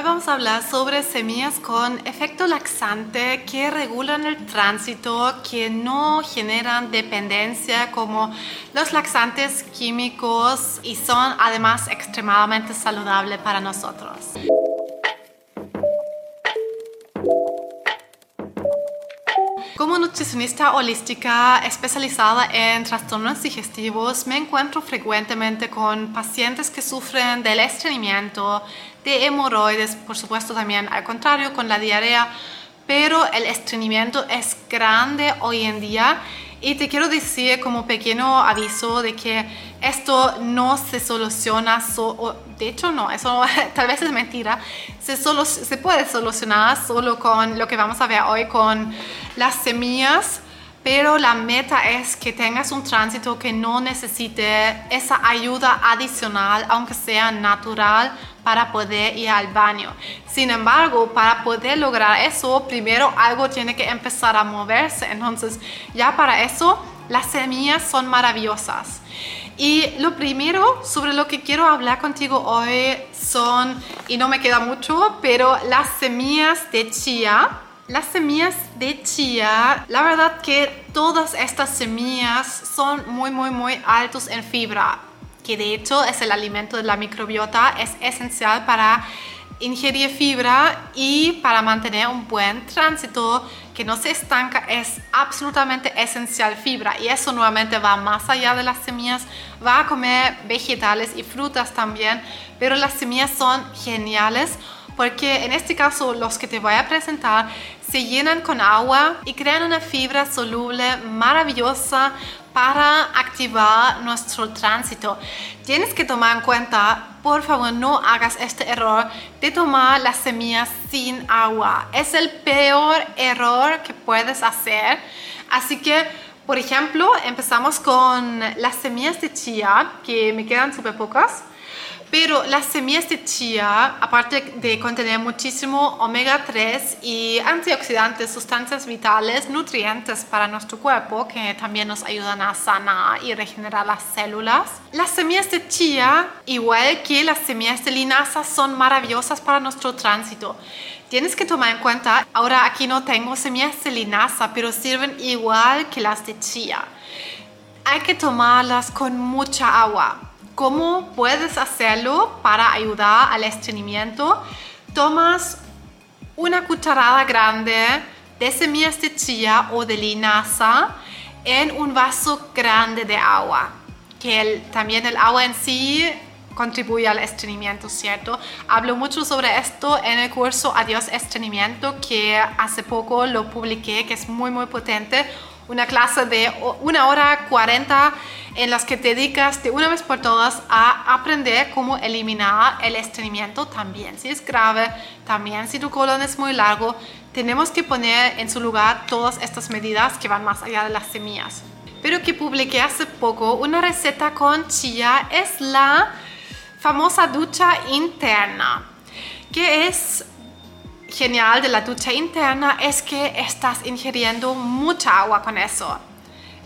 Hoy vamos a hablar sobre semillas con efecto laxante que regulan el tránsito, que no generan dependencia como los laxantes químicos y son además extremadamente saludables para nosotros. Nutricionista holística especializada en trastornos digestivos, me encuentro frecuentemente con pacientes que sufren del estreñimiento, de hemorroides, por supuesto también al contrario con la diarrea, pero el estreñimiento es grande hoy en día y te quiero decir como pequeño aviso de que esto no se soluciona, de hecho no, eso tal vez es mentira, se, solo, se puede solucionar solo con lo que vamos a ver hoy, con las semillas, pero la meta es que tengas un tránsito que no necesite esa ayuda adicional, aunque sea natural, para poder ir al baño. Sin embargo, para poder lograr eso, primero algo tiene que empezar a moverse. Entonces, ya para eso, las semillas son maravillosas. Y lo primero sobre lo que quiero hablar contigo hoy son, y no me queda mucho, pero las semillas de chía. Las semillas de chía, la verdad que todas estas semillas son muy, muy, muy altos en fibra que de hecho es el alimento de la microbiota, es esencial para ingerir fibra y para mantener un buen tránsito que no se estanca es absolutamente esencial fibra. Y eso nuevamente va más allá de las semillas, va a comer vegetales y frutas también, pero las semillas son geniales porque en este caso los que te voy a presentar se llenan con agua y crean una fibra soluble maravillosa para activar nuestro tránsito. Tienes que tomar en cuenta, por favor, no hagas este error de tomar las semillas sin agua. Es el peor error que puedes hacer. Así que, por ejemplo, empezamos con las semillas de chía, que me quedan súper pocas. Pero las semillas de chía, aparte de contener muchísimo omega 3 y antioxidantes, sustancias vitales, nutrientes para nuestro cuerpo que también nos ayudan a sanar y regenerar las células, las semillas de chía, igual que las semillas de linaza, son maravillosas para nuestro tránsito. Tienes que tomar en cuenta, ahora aquí no tengo semillas de linaza, pero sirven igual que las de chía. Hay que tomarlas con mucha agua ¿Cómo puedes hacerlo para ayudar al estreñimiento? Tomas una cucharada grande de semillas de chía o de linaza en un vaso grande de agua, que también el agua en sí contribuye al estreñimiento, ¿cierto? Hablo mucho sobre esto en el curso Adiós Estreñimiento que hace poco lo publiqué, que es muy muy potente una clase de una hora 40 en las que te dedicas de una vez por todas a aprender cómo eliminar el estreñimiento también. Si es grave, también si tu colon es muy largo, tenemos que poner en su lugar todas estas medidas que van más allá de las semillas. Pero que publiqué hace poco una receta con chía es la famosa ducha interna, que es genial de la ducha interna es que estás ingiriendo mucha agua con eso.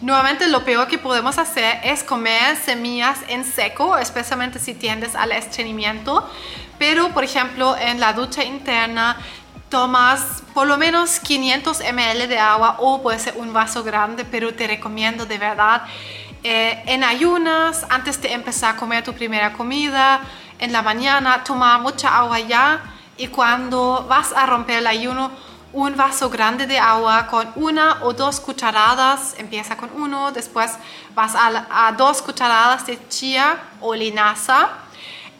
Nuevamente lo peor que podemos hacer es comer semillas en seco, especialmente si tiendes al estreñimiento. Pero por ejemplo en la ducha interna tomas por lo menos 500 ml de agua o puede ser un vaso grande, pero te recomiendo de verdad eh, en ayunas, antes de empezar a comer tu primera comida, en la mañana, tomar mucha agua ya y cuando vas a romper el ayuno, un vaso grande de agua con una o dos cucharadas, empieza con uno, después vas a, dos cucharadas de chía o linaza.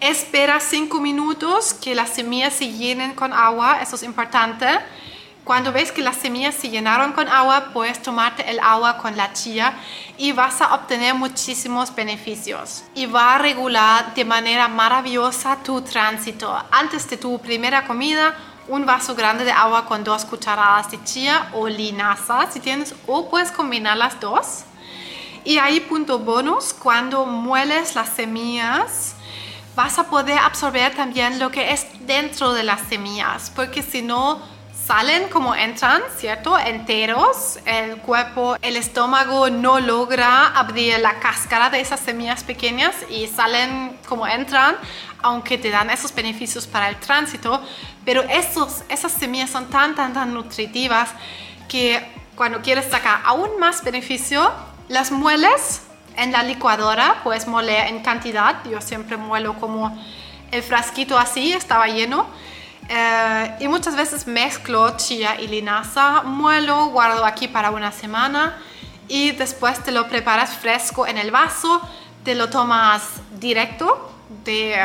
Espera cinco minutos que las semillas se llenen con agua, eso es importante. Cuando ves que las semillas se llenaron con agua, puedes tomarte el agua con la chía y vas a obtener muchísimos beneficios. Y va a regular de manera maravillosa tu tránsito. Antes de tu primera comida, un vaso grande de agua con dos cucharadas de chía o linaza, si tienes, o puedes combinar las dos. Y ahí punto bonus, cuando mueles las semillas, vas a poder absorber también lo que es dentro de las semillas, porque si no, salen como entran, ¿cierto? Enteros. El cuerpo, el estómago no logra abrir la cáscara de esas semillas pequeñas y salen como entran aunque te dan esos beneficios para el tránsito, pero esos, esas semillas son tan, tan, tan nutritivas que cuando quieres sacar aún más beneficio, las mueles en la licuadora, puedes moler en cantidad, yo siempre muelo como el frasquito así, estaba lleno. Eh, y muchas veces mezclo chía y linaza, muelo, guardo aquí para una semana y después te lo preparas fresco en el vaso, te lo tomas directo de,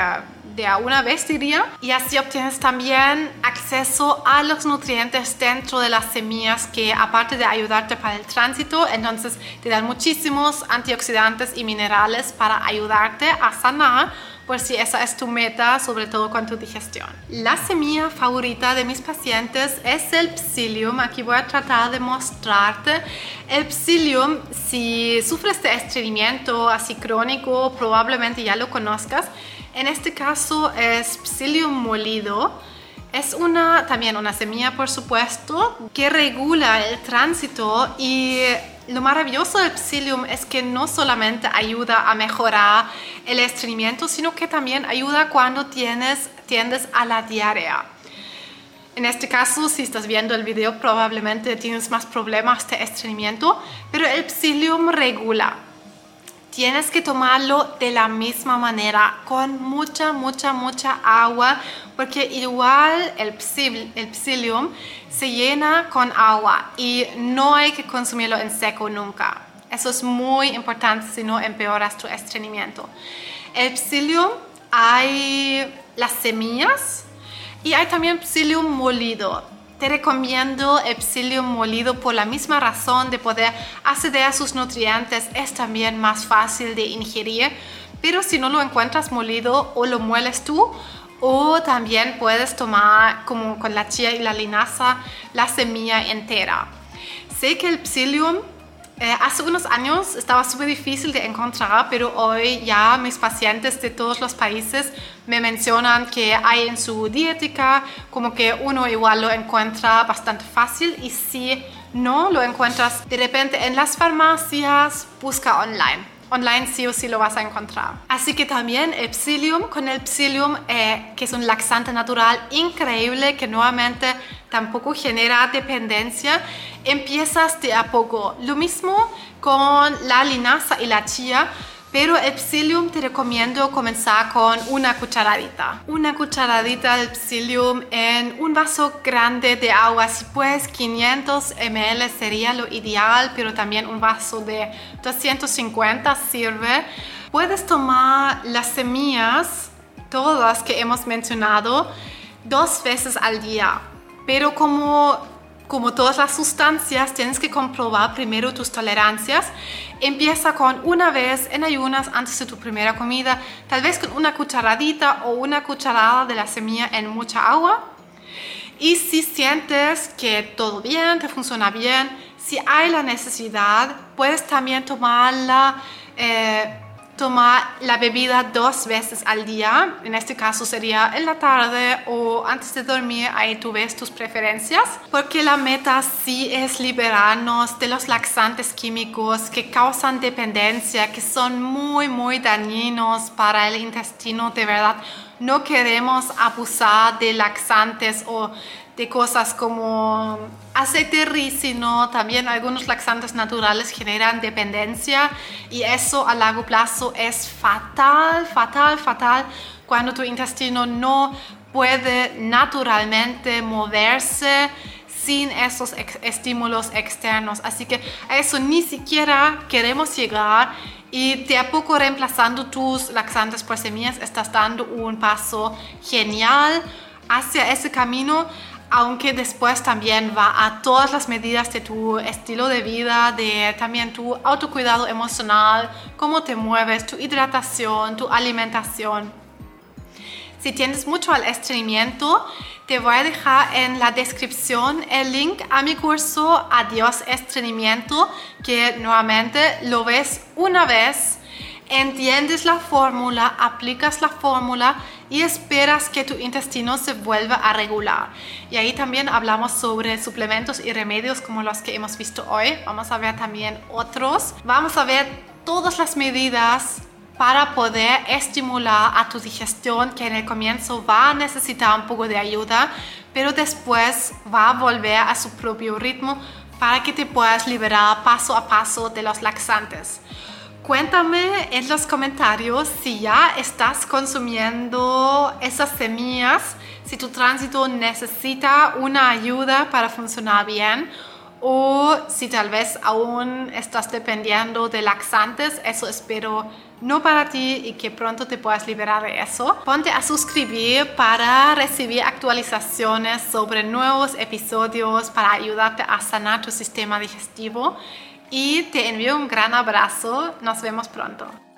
de a una vez diría. Y así obtienes también acceso a los nutrientes dentro de las semillas que aparte de ayudarte para el tránsito entonces te dan muchísimos antioxidantes y minerales para ayudarte a sanar por si esa es tu meta, sobre todo con tu digestión. La semilla favorita de mis pacientes es el psyllium. Aquí voy a tratar de mostrarte. El psyllium, si sufres de estreñimiento así crónico, probablemente ya lo conozcas. En este caso es psyllium molido. Es una, también una semilla, por supuesto, que regula el tránsito y lo maravilloso del psyllium es que no solamente ayuda a mejorar el estreñimiento, sino que también ayuda cuando tienes, tiendes a la diarrea. En este caso, si estás viendo el video, probablemente tienes más problemas de estreñimiento, pero el psyllium regula tienes que tomarlo de la misma manera, con mucha, mucha, mucha agua, porque igual el, psyllium se llena con agua y no hay que consumirlo en seco nunca. Eso es muy importante si no empeoras tu estreñimiento. El psyllium hay las semillas y hay también psyllium molido te recomiendo el psyllium molido por la misma razón de poder acceder a sus nutrientes. Es también más fácil de ingerir, pero si no lo encuentras molido o lo mueles tú, o también puedes tomar como con la chía y la linaza la semilla entera. Sé que el psyllium eh, hace unos años estaba súper difícil de encontrar, pero hoy ya mis pacientes de todos los países me mencionan que hay en su dietética, como que uno igual lo encuentra bastante fácil y si no lo encuentras de repente en las farmacias, busca online online sí o sí lo vas a encontrar. Así que también el psyllium, con el psyllium, eh, que es un laxante natural increíble que nuevamente tampoco genera dependencia, empiezas de a poco. Lo mismo con la linaza y la chía pero el psyllium te recomiendo comenzar con una cucharadita. Una cucharadita de psyllium en un vaso grande de agua. Si puedes 500 ml sería lo ideal, pero también un vaso de 250 sirve. Puedes tomar las semillas, todas que hemos mencionado, dos veces al día. Pero como como todas las sustancias, tienes que comprobar primero tus tolerancias. Empieza con una vez en ayunas antes de tu primera comida, tal vez con una cucharadita o una cucharada de la semilla en mucha agua. Y si sientes que todo bien, te funciona bien, si hay la necesidad, puedes también tomarla. Eh, tomar la bebida dos veces al día. En este caso sería en la tarde o antes de dormir. Ahí tú ves tus preferencias. Porque la meta sí es liberarnos de los laxantes químicos que causan dependencia, que son muy, muy dañinos para el intestino. De verdad, no queremos abusar de laxantes o de cosas como aceite ricino, también algunos laxantes naturales generan dependencia y eso a largo plazo es fatal, fatal, fatal cuando tu intestino no puede naturalmente moverse sin esos estímulos externos. Así que a eso ni siquiera queremos llegar y de a poco reemplazando tus laxantes por semillas estás dando un paso genial hacia ese camino aunque después también va a todas las medidas de tu estilo de vida, de también tu autocuidado emocional, cómo te mueves, tu hidratación, tu alimentación. Si tienes mucho al estreñimiento, te voy a dejar en la descripción el link a mi curso Adiós Estreñimiento, que nuevamente lo ves una vez entiendes la fórmula, aplicas la fórmula y esperas que tu intestino se vuelva a regular. Y ahí también hablamos sobre suplementos y remedios como los que hemos visto hoy. Vamos a ver también otros. Vamos a ver todas las medidas para poder estimular a tu digestión que en el comienzo va a necesitar un poco de ayuda, pero después va a volver a su propio ritmo para que te puedas liberar paso a paso de los laxantes. Cuéntame en los comentarios si ya estás consumiendo esas semillas, si tu tránsito necesita una ayuda para funcionar bien o si tal vez aún estás dependiendo de laxantes, eso espero no para ti y que pronto te puedas liberar de eso. Ponte a suscribir para recibir actualizaciones sobre nuevos episodios para ayudarte a sanar tu sistema digestivo y te envío un gran abrazo. Nos vemos pronto.